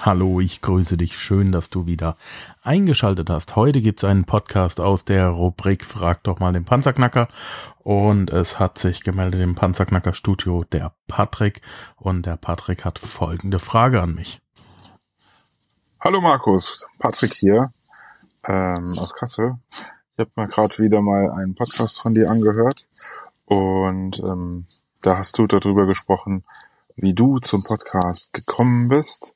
Hallo, ich grüße dich. Schön, dass du wieder eingeschaltet hast. Heute gibt's einen Podcast aus der Rubrik Frag doch mal den Panzerknacker. Und es hat sich gemeldet im Panzerknacker Studio der Patrick. Und der Patrick hat folgende Frage an mich. Hallo Markus, Patrick hier ähm, aus Kassel. Ich habe mir gerade wieder mal einen Podcast von dir angehört. Und ähm, da hast du darüber gesprochen, wie du zum Podcast gekommen bist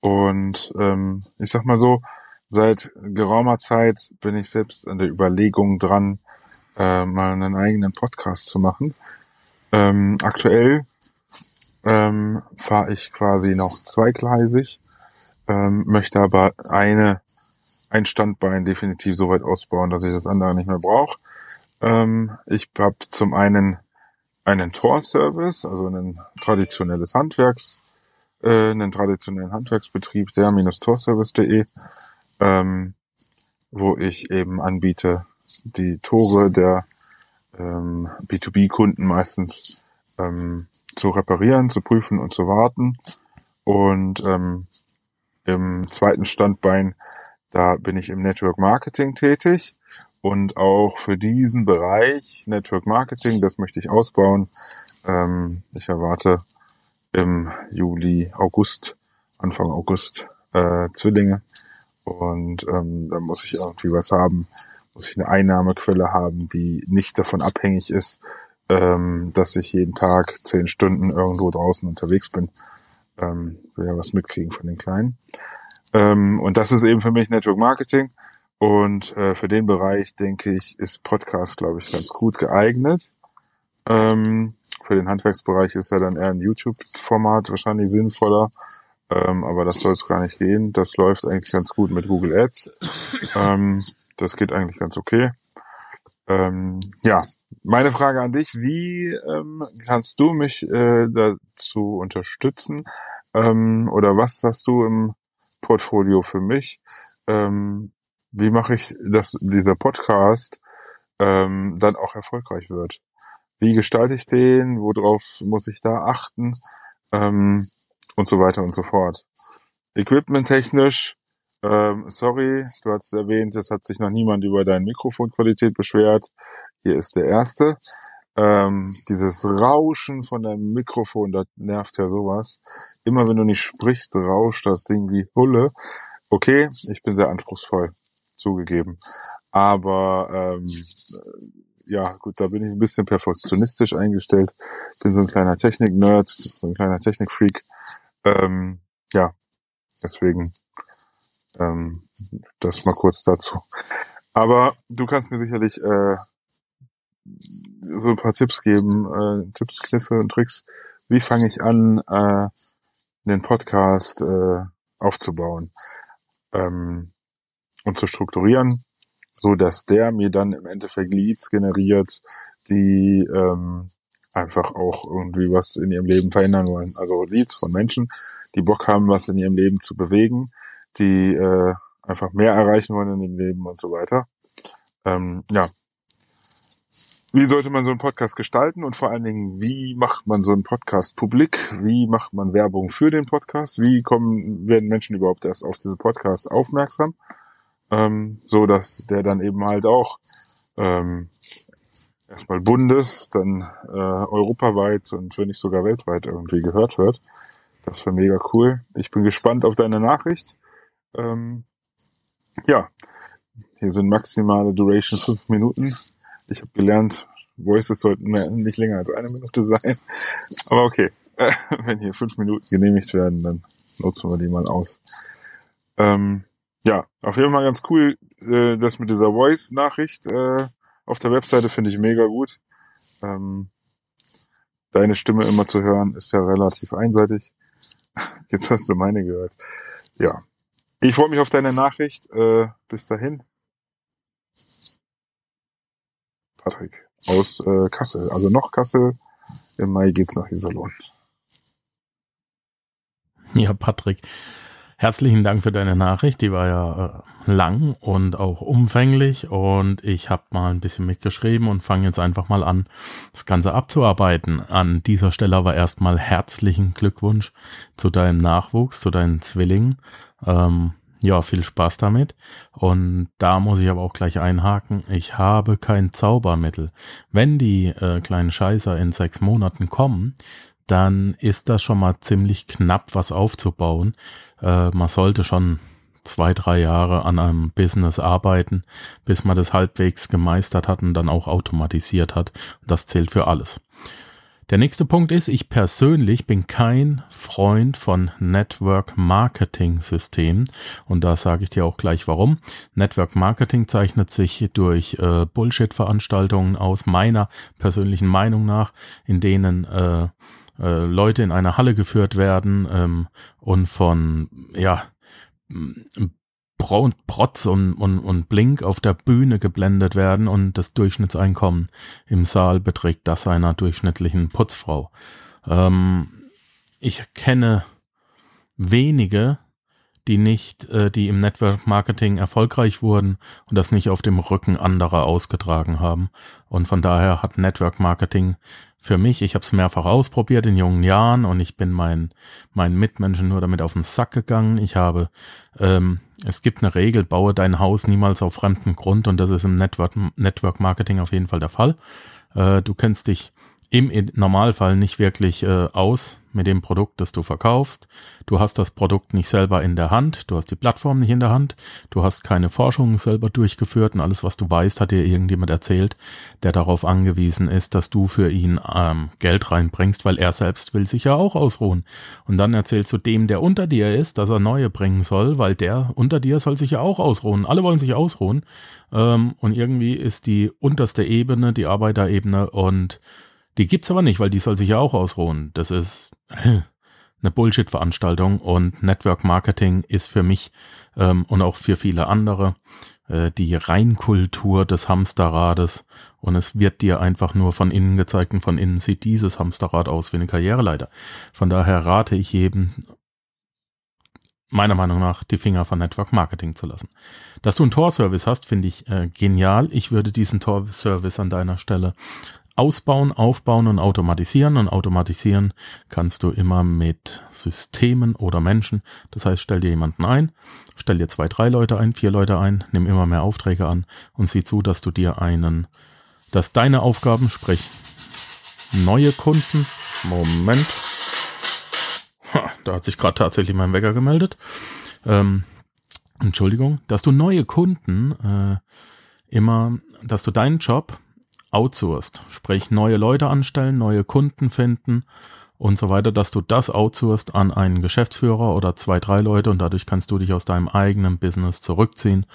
und ähm, ich sag mal so, seit geraumer Zeit bin ich selbst an der Überlegung dran, äh, mal einen eigenen Podcast zu machen. Ähm, aktuell ähm, fahre ich quasi noch zweigleisig, ähm, möchte aber eine ein Standbein definitiv so weit ausbauen, dass ich das andere nicht mehr brauche. Ähm, ich habe zum einen einen Tor-Service, also ein traditionelles Handwerks äh, einen traditionellen Handwerksbetrieb, der-torservice.de, ähm, wo ich eben anbiete, die Tore der ähm, B2B-Kunden meistens ähm, zu reparieren, zu prüfen und zu warten. Und ähm, im zweiten Standbein, da bin ich im Network Marketing tätig. Und auch für diesen Bereich Network Marketing, das möchte ich ausbauen. Ähm, ich erwarte im Juli, August, Anfang August äh, Zwillinge. Und ähm, da muss ich irgendwie was haben, muss ich eine Einnahmequelle haben, die nicht davon abhängig ist, ähm, dass ich jeden Tag zehn Stunden irgendwo draußen unterwegs bin. Ähm, will ja was mitkriegen von den Kleinen. Ähm, und das ist eben für mich Network Marketing. Und äh, für den Bereich, denke ich, ist Podcast, glaube ich, ganz gut geeignet. Ähm, für den Handwerksbereich ist ja dann eher ein YouTube-Format wahrscheinlich sinnvoller. Ähm, aber das soll es gar nicht gehen. Das läuft eigentlich ganz gut mit Google Ads. Ähm, das geht eigentlich ganz okay. Ähm, ja, meine Frage an dich, wie ähm, kannst du mich äh, dazu unterstützen? Ähm, oder was hast du im Portfolio für mich? Ähm, wie mache ich, dass dieser Podcast dann auch erfolgreich wird? Wie gestalte ich den, worauf muss ich da achten ähm, und so weiter und so fort. Equipment-technisch, ähm, sorry, du hast erwähnt, es hat sich noch niemand über deine Mikrofonqualität beschwert. Hier ist der erste. Ähm, dieses Rauschen von deinem Mikrofon, das nervt ja sowas. Immer wenn du nicht sprichst, rauscht das Ding wie Hulle. Okay, ich bin sehr anspruchsvoll, zugegeben. Aber ähm, ja, gut, da bin ich ein bisschen perfektionistisch eingestellt. Bin so ein kleiner Technik-Nerd, so ein kleiner Technik-Freak. Ähm, ja, deswegen ähm, das mal kurz dazu. Aber du kannst mir sicherlich äh, so ein paar Tipps geben, äh, Tipps, Kniffe und Tricks. Wie fange ich an, äh, den Podcast äh, aufzubauen ähm, und zu strukturieren? So dass der mir dann im Endeffekt Leads generiert, die ähm, einfach auch irgendwie was in ihrem Leben verändern wollen. Also Leads von Menschen, die Bock haben, was in ihrem Leben zu bewegen, die äh, einfach mehr erreichen wollen in dem Leben und so weiter. Ähm, ja. Wie sollte man so einen Podcast gestalten und vor allen Dingen, wie macht man so einen Podcast publik? Wie macht man Werbung für den Podcast? Wie kommen, werden Menschen überhaupt erst auf diese Podcast aufmerksam? Ähm, so dass der dann eben halt auch ähm, erstmal bundes, dann äh, europaweit und wenn nicht sogar weltweit irgendwie gehört wird. Das wäre mega cool. Ich bin gespannt auf deine Nachricht. Ähm, ja, hier sind maximale Duration fünf Minuten. Ich habe gelernt, Voices sollten nicht länger als eine Minute sein. Aber okay, äh, wenn hier fünf Minuten genehmigt werden, dann nutzen wir die mal aus. Ähm, ja, auf jeden Fall ganz cool, äh, das mit dieser Voice-Nachricht äh, auf der Webseite finde ich mega gut. Ähm, deine Stimme immer zu hören, ist ja relativ einseitig. Jetzt hast du meine gehört. Ja. Ich freue mich auf deine Nachricht. Äh, bis dahin. Patrick aus äh, Kassel. Also noch Kassel. Im Mai geht's nach Iserlohn. Ja, Patrick. Herzlichen Dank für deine Nachricht. Die war ja äh, lang und auch umfänglich und ich habe mal ein bisschen mitgeschrieben und fange jetzt einfach mal an, das Ganze abzuarbeiten. An dieser Stelle aber erstmal herzlichen Glückwunsch zu deinem Nachwuchs, zu deinen Zwillingen. Ähm, ja, viel Spaß damit. Und da muss ich aber auch gleich einhaken. Ich habe kein Zaubermittel. Wenn die äh, kleinen Scheißer in sechs Monaten kommen, dann ist das schon mal ziemlich knapp, was aufzubauen. Äh, man sollte schon zwei, drei Jahre an einem Business arbeiten, bis man das halbwegs gemeistert hat und dann auch automatisiert hat. Das zählt für alles. Der nächste Punkt ist, ich persönlich bin kein Freund von Network Marketing Systemen und da sage ich dir auch gleich warum. Network Marketing zeichnet sich durch äh, Bullshit Veranstaltungen aus meiner persönlichen Meinung nach, in denen äh, äh, Leute in eine Halle geführt werden ähm, und von ja Protz und, und, und Blink auf der Bühne geblendet werden und das Durchschnittseinkommen im Saal beträgt das einer durchschnittlichen Putzfrau. Ähm, ich kenne wenige, die nicht, äh, die im Network Marketing erfolgreich wurden und das nicht auf dem Rücken anderer ausgetragen haben. Und von daher hat Network Marketing für mich, ich habe es mehrfach ausprobiert in jungen Jahren und ich bin meinen meinen Mitmenschen nur damit auf den Sack gegangen. Ich habe, ähm, es gibt eine Regel, baue dein Haus niemals auf fremdem Grund und das ist im Network, Network Marketing auf jeden Fall der Fall. Äh, du kennst dich im Normalfall nicht wirklich äh, aus mit dem Produkt, das du verkaufst. Du hast das Produkt nicht selber in der Hand, du hast die Plattform nicht in der Hand, du hast keine Forschung selber durchgeführt und alles, was du weißt, hat dir irgendjemand erzählt, der darauf angewiesen ist, dass du für ihn ähm, Geld reinbringst, weil er selbst will sich ja auch ausruhen. Und dann erzählst du dem, der unter dir ist, dass er neue bringen soll, weil der unter dir soll sich ja auch ausruhen. Alle wollen sich ausruhen. Ähm, und irgendwie ist die unterste Ebene, die Arbeiterebene und die gibt's aber nicht, weil die soll sich ja auch ausruhen. Das ist eine Bullshit-Veranstaltung und Network Marketing ist für mich ähm, und auch für viele andere äh, die Reinkultur des Hamsterrades und es wird dir einfach nur von innen gezeigt und von innen sieht dieses Hamsterrad aus wie eine Karriereleiter. Von daher rate ich jedem, meiner Meinung nach die Finger von Network Marketing zu lassen. Dass du einen Tor-Service hast, finde ich äh, genial. Ich würde diesen Tor-Service an deiner Stelle ausbauen, aufbauen und automatisieren. Und automatisieren kannst du immer mit Systemen oder Menschen. Das heißt, stell dir jemanden ein, stell dir zwei, drei Leute ein, vier Leute ein, nimm immer mehr Aufträge an und sieh zu, dass du dir einen, dass deine Aufgaben, sprich neue Kunden, Moment, ha, da hat sich gerade tatsächlich mein Wecker gemeldet, ähm, Entschuldigung, dass du neue Kunden äh, immer, dass du deinen Job outsourced, sprich neue Leute anstellen, neue Kunden finden und so weiter, dass du das outsourced an einen Geschäftsführer oder zwei, drei Leute und dadurch kannst du dich aus deinem eigenen Business zurückziehen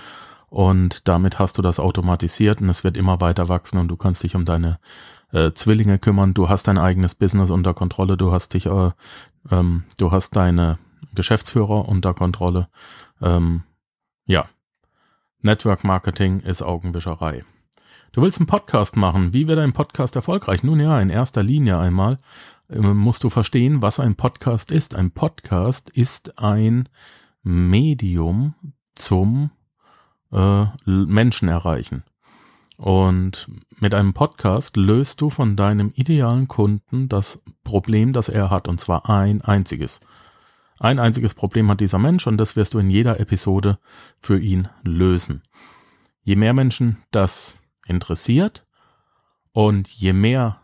und damit hast du das automatisiert und es wird immer weiter wachsen und du kannst dich um deine äh, Zwillinge kümmern, du hast dein eigenes Business unter Kontrolle, du hast dich, äh, ähm, du hast deine Geschäftsführer unter Kontrolle. Ähm, ja, Network Marketing ist Augenwischerei. Du willst einen Podcast machen. Wie wird ein Podcast erfolgreich? Nun ja, in erster Linie einmal ähm, musst du verstehen, was ein Podcast ist. Ein Podcast ist ein Medium zum äh, Menschen erreichen. Und mit einem Podcast löst du von deinem idealen Kunden das Problem, das er hat, und zwar ein einziges. Ein einziges Problem hat dieser Mensch und das wirst du in jeder Episode für ihn lösen. Je mehr Menschen das interessiert. Und je mehr,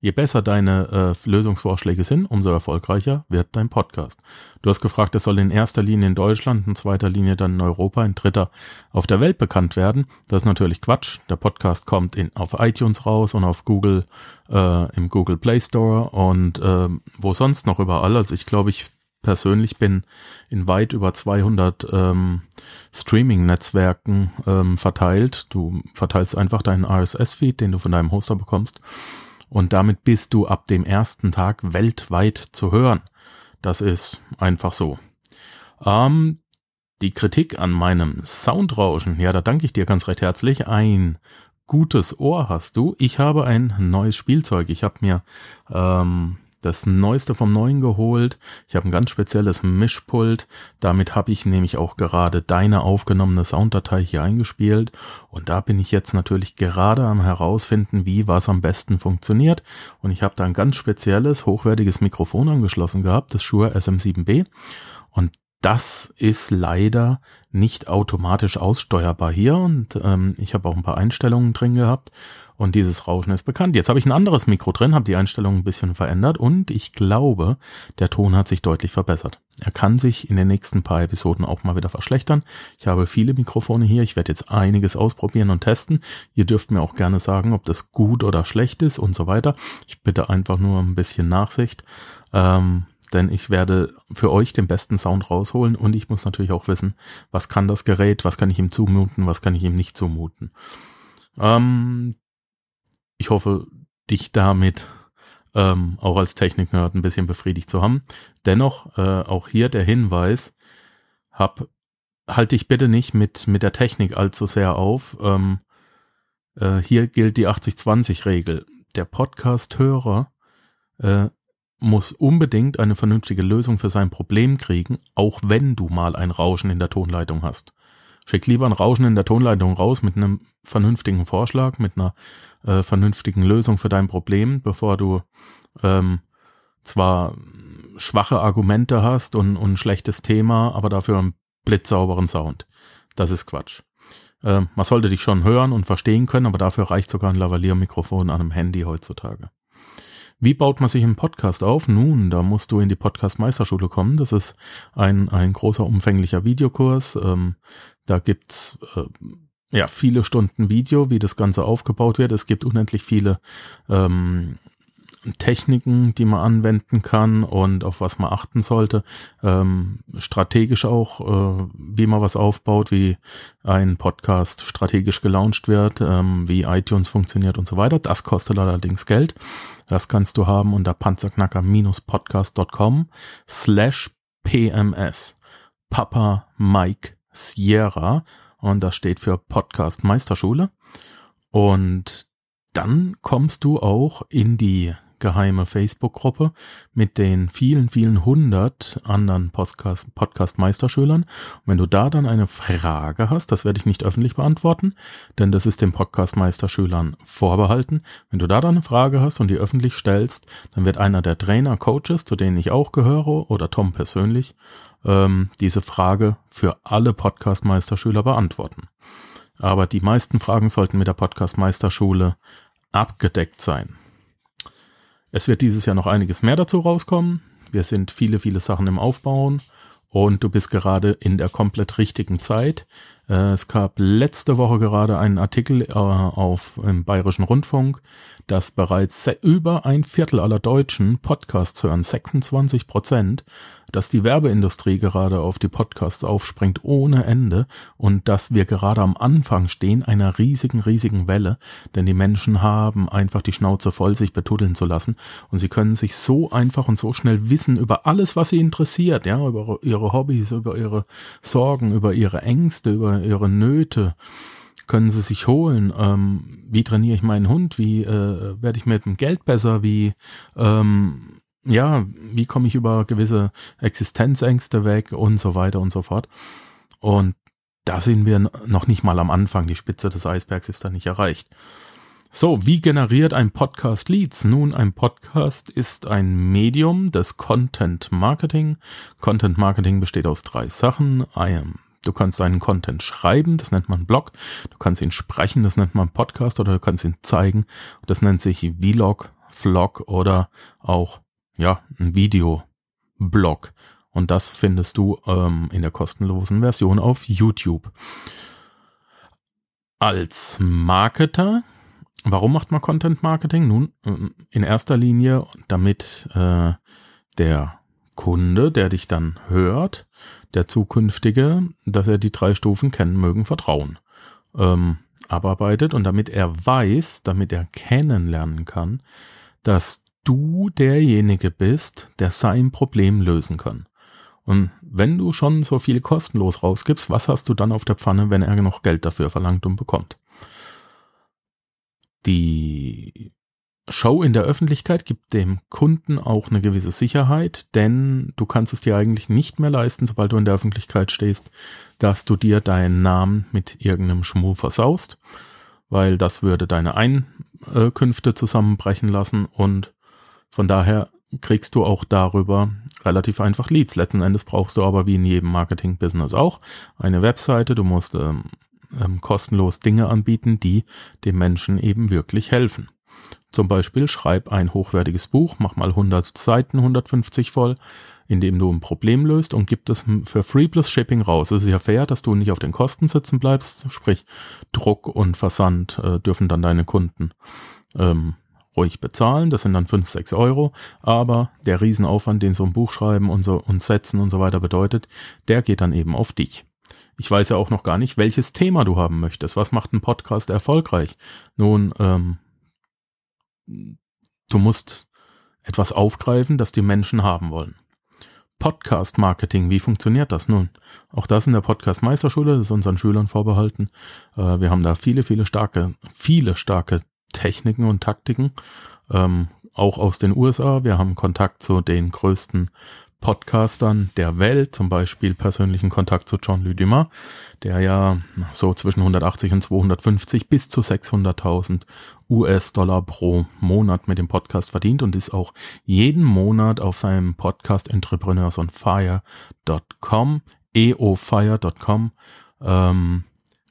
je besser deine äh, Lösungsvorschläge sind, umso erfolgreicher wird dein Podcast. Du hast gefragt, es soll in erster Linie in Deutschland, in zweiter Linie dann in Europa, in dritter auf der Welt bekannt werden. Das ist natürlich Quatsch. Der Podcast kommt in, auf iTunes raus und auf Google, äh, im Google Play Store und äh, wo sonst noch überall. Also ich glaube, ich persönlich bin in weit über 200 ähm, Streaming-Netzwerken ähm, verteilt. Du verteilst einfach deinen RSS-Feed, den du von deinem Hoster bekommst. Und damit bist du ab dem ersten Tag weltweit zu hören. Das ist einfach so. Ähm, die Kritik an meinem Soundrauschen, ja, da danke ich dir ganz recht herzlich. Ein gutes Ohr hast du. Ich habe ein neues Spielzeug. Ich habe mir ähm, das Neueste vom Neuen geholt. Ich habe ein ganz spezielles Mischpult. Damit habe ich nämlich auch gerade deine aufgenommene Sounddatei hier eingespielt. Und da bin ich jetzt natürlich gerade am herausfinden, wie was am besten funktioniert. Und ich habe da ein ganz spezielles, hochwertiges Mikrofon angeschlossen gehabt, das Shure SM7B. Und das ist leider nicht automatisch aussteuerbar hier und ähm, ich habe auch ein paar Einstellungen drin gehabt und dieses Rauschen ist bekannt. Jetzt habe ich ein anderes Mikro drin, habe die Einstellungen ein bisschen verändert und ich glaube, der Ton hat sich deutlich verbessert. Er kann sich in den nächsten paar Episoden auch mal wieder verschlechtern. Ich habe viele Mikrofone hier, ich werde jetzt einiges ausprobieren und testen. Ihr dürft mir auch gerne sagen, ob das gut oder schlecht ist und so weiter. Ich bitte einfach nur ein bisschen Nachsicht. Ähm, denn ich werde für euch den besten Sound rausholen und ich muss natürlich auch wissen, was kann das Gerät, was kann ich ihm zumuten, was kann ich ihm nicht zumuten. Ähm, ich hoffe, dich damit ähm, auch als Technik-Nerd ein bisschen befriedigt zu haben. Dennoch äh, auch hier der Hinweis, hab, halte dich bitte nicht mit, mit der Technik allzu sehr auf. Ähm, äh, hier gilt die 80-20-Regel. Der Podcast-Hörer äh, muss unbedingt eine vernünftige Lösung für sein Problem kriegen, auch wenn du mal ein Rauschen in der Tonleitung hast. Schick lieber ein Rauschen in der Tonleitung raus mit einem vernünftigen Vorschlag, mit einer äh, vernünftigen Lösung für dein Problem, bevor du ähm, zwar schwache Argumente hast und, und ein schlechtes Thema, aber dafür einen blitzsauberen Sound. Das ist Quatsch. Äh, man sollte dich schon hören und verstehen können, aber dafür reicht sogar ein Lavalier-Mikrofon an einem Handy heutzutage. Wie baut man sich einen Podcast auf? Nun, da musst du in die Podcast-Meisterschule kommen. Das ist ein, ein großer, umfänglicher Videokurs. Ähm, da gibt's äh, ja viele Stunden Video, wie das Ganze aufgebaut wird. Es gibt unendlich viele ähm, Techniken, die man anwenden kann und auf was man achten sollte. Ähm, strategisch auch, äh, wie man was aufbaut, wie ein Podcast strategisch gelauncht wird, ähm, wie iTunes funktioniert und so weiter. Das kostet allerdings Geld. Das kannst du haben unter panzerknacker-podcast.com slash PMS. Papa Mike Sierra. Und das steht für Podcast Meisterschule. Und dann kommst du auch in die geheime Facebook-Gruppe mit den vielen, vielen hundert anderen Podcast-Meisterschülern. Podcast wenn du da dann eine Frage hast, das werde ich nicht öffentlich beantworten, denn das ist den Podcast-Meisterschülern vorbehalten. Wenn du da dann eine Frage hast und die öffentlich stellst, dann wird einer der Trainer, Coaches, zu denen ich auch gehöre, oder Tom persönlich, ähm, diese Frage für alle Podcast-Meisterschüler beantworten. Aber die meisten Fragen sollten mit der Podcast-Meisterschule abgedeckt sein. Es wird dieses Jahr noch einiges mehr dazu rauskommen. Wir sind viele, viele Sachen im Aufbauen und du bist gerade in der komplett richtigen Zeit. Äh, es gab letzte Woche gerade einen Artikel äh, auf im Bayerischen Rundfunk, dass bereits über ein Viertel aller Deutschen Podcasts hören, 26 Prozent, dass die Werbeindustrie gerade auf die Podcasts aufspringt ohne Ende und dass wir gerade am Anfang stehen einer riesigen, riesigen Welle, denn die Menschen haben einfach die Schnauze voll, sich betuddeln zu lassen und sie können sich so einfach und so schnell wissen über alles, was sie interessiert, ja, über ihre Hobbys, über ihre Sorgen, über ihre Ängste, über ihre Nöte, können sie sich holen. Ähm, wie trainiere ich meinen Hund? Wie äh, werde ich mit dem Geld besser? Wie ähm, ja, wie komme ich über gewisse Existenzängste weg und so weiter und so fort. Und da sind wir noch nicht mal am Anfang. Die Spitze des Eisbergs ist da nicht erreicht. So, wie generiert ein Podcast Leads? Nun, ein Podcast ist ein Medium des Content Marketing. Content Marketing besteht aus drei Sachen. Du kannst einen Content schreiben, das nennt man Blog. Du kannst ihn sprechen, das nennt man Podcast oder du kannst ihn zeigen. Das nennt sich Vlog, Vlog oder auch ja, ein Videoblog. Und das findest du ähm, in der kostenlosen Version auf YouTube. Als Marketer, warum macht man Content Marketing? Nun, ähm, in erster Linie, damit äh, der Kunde, der dich dann hört, der zukünftige, dass er die drei Stufen kennen mögen, Vertrauen, ähm, abarbeitet und damit er weiß, damit er kennenlernen kann, dass du derjenige bist, der sein Problem lösen kann. Und wenn du schon so viel kostenlos rausgibst, was hast du dann auf der Pfanne, wenn er noch Geld dafür verlangt und bekommt? Die Show in der Öffentlichkeit gibt dem Kunden auch eine gewisse Sicherheit, denn du kannst es dir eigentlich nicht mehr leisten, sobald du in der Öffentlichkeit stehst, dass du dir deinen Namen mit irgendeinem Schmuh versaust, weil das würde deine Einkünfte zusammenbrechen lassen und von daher kriegst du auch darüber relativ einfach Leads. Letzten Endes brauchst du aber wie in jedem Marketing-Business auch eine Webseite. Du musst ähm, ähm, kostenlos Dinge anbieten, die dem Menschen eben wirklich helfen. Zum Beispiel schreib ein hochwertiges Buch, mach mal 100 Seiten, 150 voll, indem du ein Problem löst und gib es für Free plus Shipping raus. Es ist ja fair, dass du nicht auf den Kosten sitzen bleibst, sprich Druck und Versand äh, dürfen dann deine Kunden ähm, ruhig bezahlen, das sind dann 5, 6 Euro, aber der Riesenaufwand, den so ein Buch schreiben und so und setzen und so weiter bedeutet, der geht dann eben auf dich. Ich weiß ja auch noch gar nicht, welches Thema du haben möchtest. Was macht ein Podcast erfolgreich? Nun, ähm, du musst etwas aufgreifen, das die Menschen haben wollen. Podcast Marketing, wie funktioniert das nun? Auch das in der Podcast Meisterschule, das ist unseren Schülern vorbehalten. Äh, wir haben da viele, viele starke, viele starke Techniken und Taktiken, ähm, auch aus den USA. Wir haben Kontakt zu den größten Podcastern der Welt, zum Beispiel persönlichen Kontakt zu John Lüdimer, der ja so zwischen 180 und 250 bis zu 600.000 US-Dollar pro Monat mit dem Podcast verdient und ist auch jeden Monat auf seinem Podcast entrepreneursonfire.com, eofire.com, ähm,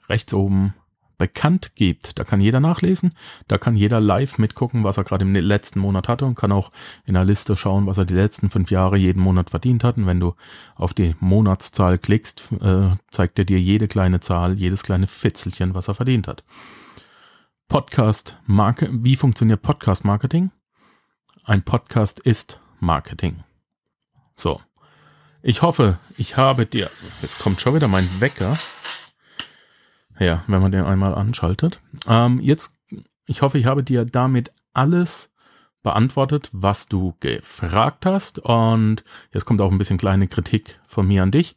rechts oben bekannt gibt. Da kann jeder nachlesen, da kann jeder live mitgucken, was er gerade im letzten Monat hatte und kann auch in der Liste schauen, was er die letzten fünf Jahre jeden Monat verdient hat. Und wenn du auf die Monatszahl klickst, äh, zeigt er dir jede kleine Zahl, jedes kleine Fitzelchen, was er verdient hat. Podcast Marke, wie funktioniert Podcast Marketing? Ein Podcast ist Marketing. So. Ich hoffe, ich habe dir, jetzt kommt schon wieder mein Wecker. Ja, wenn man den einmal anschaltet. Ähm, jetzt, ich hoffe, ich habe dir damit alles beantwortet, was du gefragt hast. Und jetzt kommt auch ein bisschen kleine Kritik von mir an dich.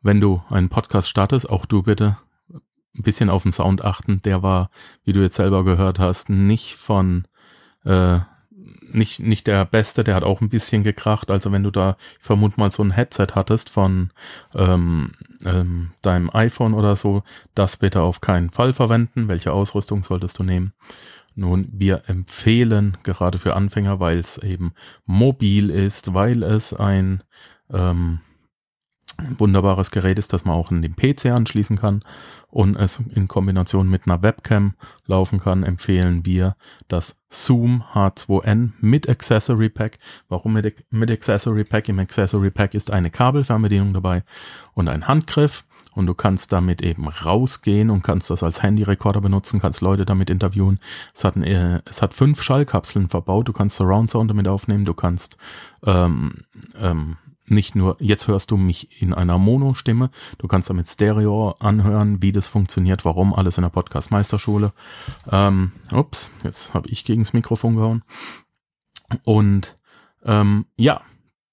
Wenn du einen Podcast startest, auch du bitte ein bisschen auf den Sound achten. Der war, wie du jetzt selber gehört hast, nicht von äh, nicht, nicht der beste, der hat auch ein bisschen gekracht. Also wenn du da, ich vermute mal, so ein Headset hattest von ähm, ähm, deinem iPhone oder so, das bitte auf keinen Fall verwenden. Welche Ausrüstung solltest du nehmen? Nun, wir empfehlen gerade für Anfänger, weil es eben mobil ist, weil es ein ähm, wunderbares Gerät ist, das man auch in den PC anschließen kann und es in Kombination mit einer Webcam laufen kann, empfehlen wir das Zoom H2N mit Accessory Pack. Warum mit, mit Accessory Pack? Im Accessory Pack ist eine Kabelfernbedienung dabei und ein Handgriff und du kannst damit eben rausgehen und kannst das als Handyrekorder benutzen, kannst Leute damit interviewen. Es hat, äh, es hat fünf Schallkapseln verbaut, du kannst Surround Sound damit aufnehmen, du kannst ähm, ähm, nicht nur, jetzt hörst du mich in einer Mono-Stimme, du kannst damit Stereo anhören, wie das funktioniert, warum, alles in der Podcast-Meisterschule. Ähm, ups, jetzt habe ich gegens Mikrofon gehauen. Und ähm, ja,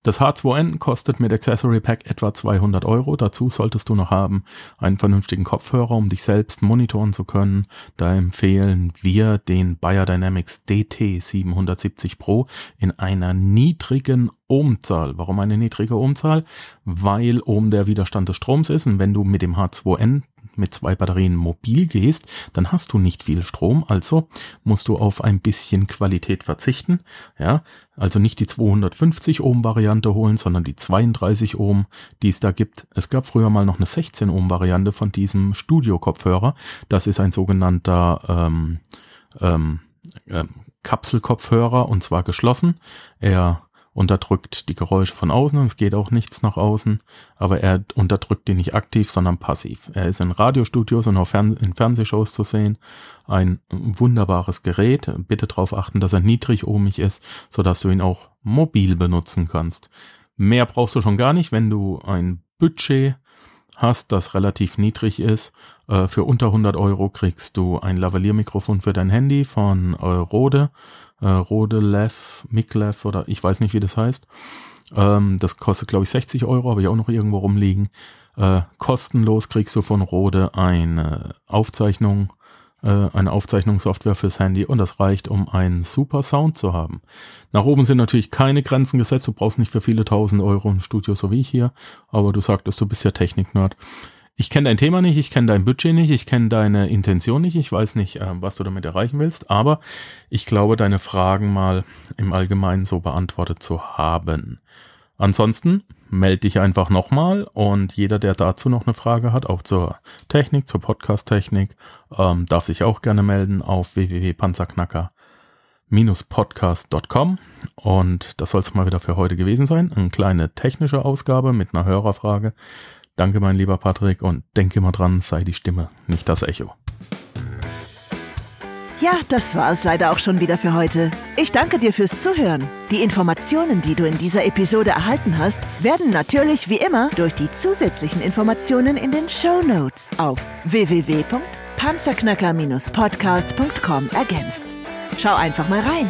das H2N kostet mit Accessory Pack etwa 200 Euro. Dazu solltest du noch haben einen vernünftigen Kopfhörer, um dich selbst monitoren zu können. Da empfehlen wir den Biodynamics DT 770 Pro in einer niedrigen Ohmzahl. Warum eine niedrige Ohmzahl? Weil Ohm der Widerstand des Stroms ist und wenn du mit dem H2N mit zwei Batterien mobil gehst, dann hast du nicht viel Strom, also musst du auf ein bisschen Qualität verzichten. Ja, also nicht die 250 Ohm Variante holen, sondern die 32 Ohm, die es da gibt. Es gab früher mal noch eine 16 Ohm Variante von diesem Studio Kopfhörer. Das ist ein sogenannter ähm, ähm, äh, Kapselkopfhörer und zwar geschlossen. Er unterdrückt die Geräusche von außen und es geht auch nichts nach außen, aber er unterdrückt die nicht aktiv, sondern passiv. Er ist in Radiostudios und auch Fern in Fernsehshows zu sehen. Ein wunderbares Gerät. Bitte darauf achten, dass er niedrig ohmig ist, sodass du ihn auch mobil benutzen kannst. Mehr brauchst du schon gar nicht, wenn du ein Budget hast, das relativ niedrig ist. Äh, für unter 100 Euro kriegst du ein Lavalliermikrofon für dein Handy von äh, Rode Rodelev, Miklev oder ich weiß nicht, wie das heißt. Ähm, das kostet, glaube ich, 60 Euro, habe ich auch noch irgendwo rumliegen. Äh, kostenlos kriegst du von Rode eine Aufzeichnung äh, eine Aufzeichnungssoftware fürs Handy und das reicht, um einen super Sound zu haben. Nach oben sind natürlich keine Grenzen gesetzt, du brauchst nicht für viele tausend Euro ein Studio so wie ich hier, aber du sagtest, du bist ja Technik-Nerd. Ich kenne dein Thema nicht, ich kenne dein Budget nicht, ich kenne deine Intention nicht, ich weiß nicht, äh, was du damit erreichen willst, aber ich glaube, deine Fragen mal im Allgemeinen so beantwortet zu haben. Ansonsten melde dich einfach nochmal und jeder, der dazu noch eine Frage hat, auch zur Technik, zur Podcast-Technik, ähm, darf sich auch gerne melden auf www.panzerknacker-podcast.com und das soll es mal wieder für heute gewesen sein. Eine kleine technische Ausgabe mit einer Hörerfrage. Danke, mein lieber Patrick, und denke mal dran, sei die Stimme, nicht das Echo. Ja, das war es leider auch schon wieder für heute. Ich danke dir fürs Zuhören. Die Informationen, die du in dieser Episode erhalten hast, werden natürlich wie immer durch die zusätzlichen Informationen in den Show Notes auf www.panzerknacker-podcast.com ergänzt. Schau einfach mal rein.